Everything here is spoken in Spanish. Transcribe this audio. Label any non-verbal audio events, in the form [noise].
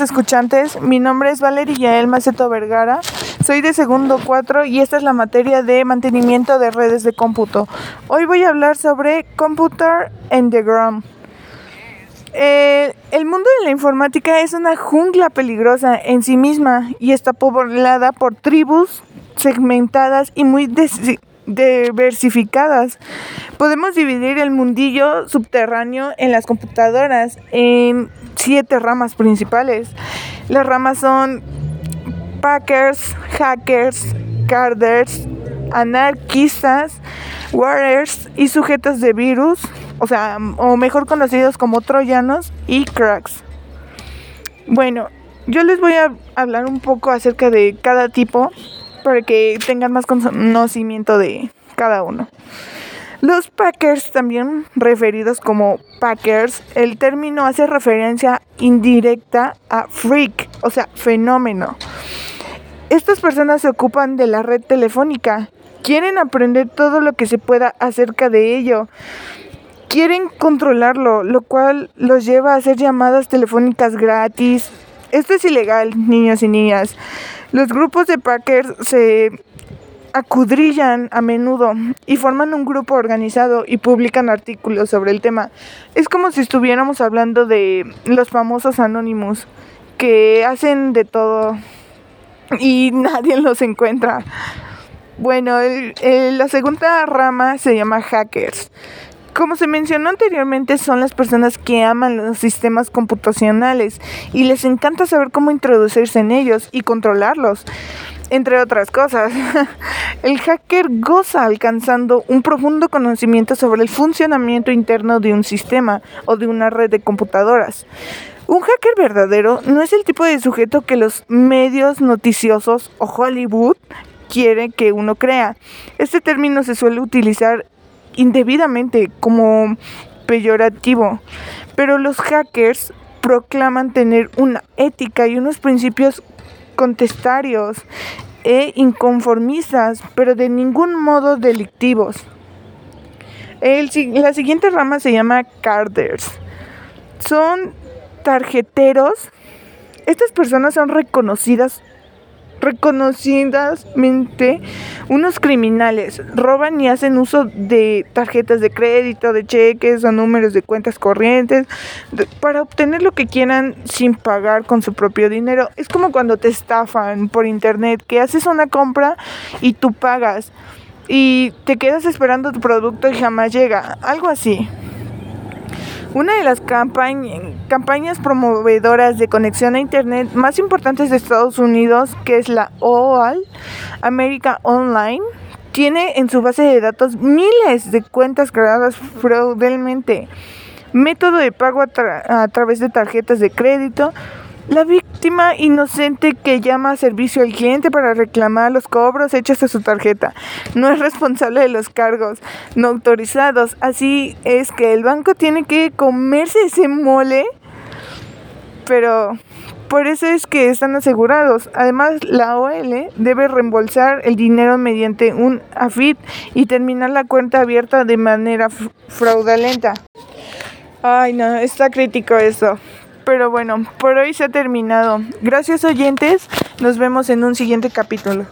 escuchantes. Mi nombre es Valeria Yael Maceto Vergara. Soy de segundo 4 y esta es la materia de mantenimiento de redes de cómputo. Hoy voy a hablar sobre Computer and the Gram. Eh, el mundo de la informática es una jungla peligrosa en sí misma y está poblada por tribus segmentadas y muy diversificadas. Podemos dividir el mundillo subterráneo en las computadoras en siete ramas principales. Las ramas son packers, hackers, carders, anarquistas, warriors y sujetos de virus, o sea, o mejor conocidos como troyanos y cracks. Bueno, yo les voy a hablar un poco acerca de cada tipo para que tengan más conocimiento de cada uno. Los Packers, también referidos como Packers, el término hace referencia indirecta a freak, o sea, fenómeno. Estas personas se ocupan de la red telefónica, quieren aprender todo lo que se pueda acerca de ello, quieren controlarlo, lo cual los lleva a hacer llamadas telefónicas gratis. Esto es ilegal, niños y niñas. Los grupos de Packers se acudrillan a menudo y forman un grupo organizado y publican artículos sobre el tema. Es como si estuviéramos hablando de los famosos anónimos que hacen de todo y [laughs] nadie los encuentra. Bueno, la segunda rama se llama hackers. Como se mencionó anteriormente, son las personas que aman los sistemas computacionales y les encanta saber cómo introducirse en ellos y controlarlos entre otras cosas. [laughs] El hacker goza alcanzando un profundo conocimiento sobre el funcionamiento interno de un sistema o de una red de computadoras. Un hacker verdadero no es el tipo de sujeto que los medios noticiosos o Hollywood quieren que uno crea. Este término se suele utilizar indebidamente como peyorativo, pero los hackers proclaman tener una ética y unos principios contestarios e inconformistas, pero de ningún modo delictivos. El, la siguiente rama se llama carders. Son tarjeteros. Estas personas son reconocidas reconocidamente unos criminales roban y hacen uso de tarjetas de crédito, de cheques o números de cuentas corrientes para obtener lo que quieran sin pagar con su propio dinero. Es como cuando te estafan por internet, que haces una compra y tú pagas y te quedas esperando tu producto y jamás llega, algo así. Una de las campañas promovedoras de conexión a Internet más importantes de Estados Unidos, que es la OAL, America Online, tiene en su base de datos miles de cuentas creadas fraudulentamente, método de pago a través de tarjetas de crédito, la víctima inocente que llama a servicio al cliente para reclamar los cobros hechos a su tarjeta no es responsable de los cargos no autorizados. Así es que el banco tiene que comerse ese mole, pero por eso es que están asegurados. Además, la OL debe reembolsar el dinero mediante un AFIT y terminar la cuenta abierta de manera fraudulenta. Ay, no, está crítico eso. Pero bueno, por hoy se ha terminado. Gracias oyentes, nos vemos en un siguiente capítulo.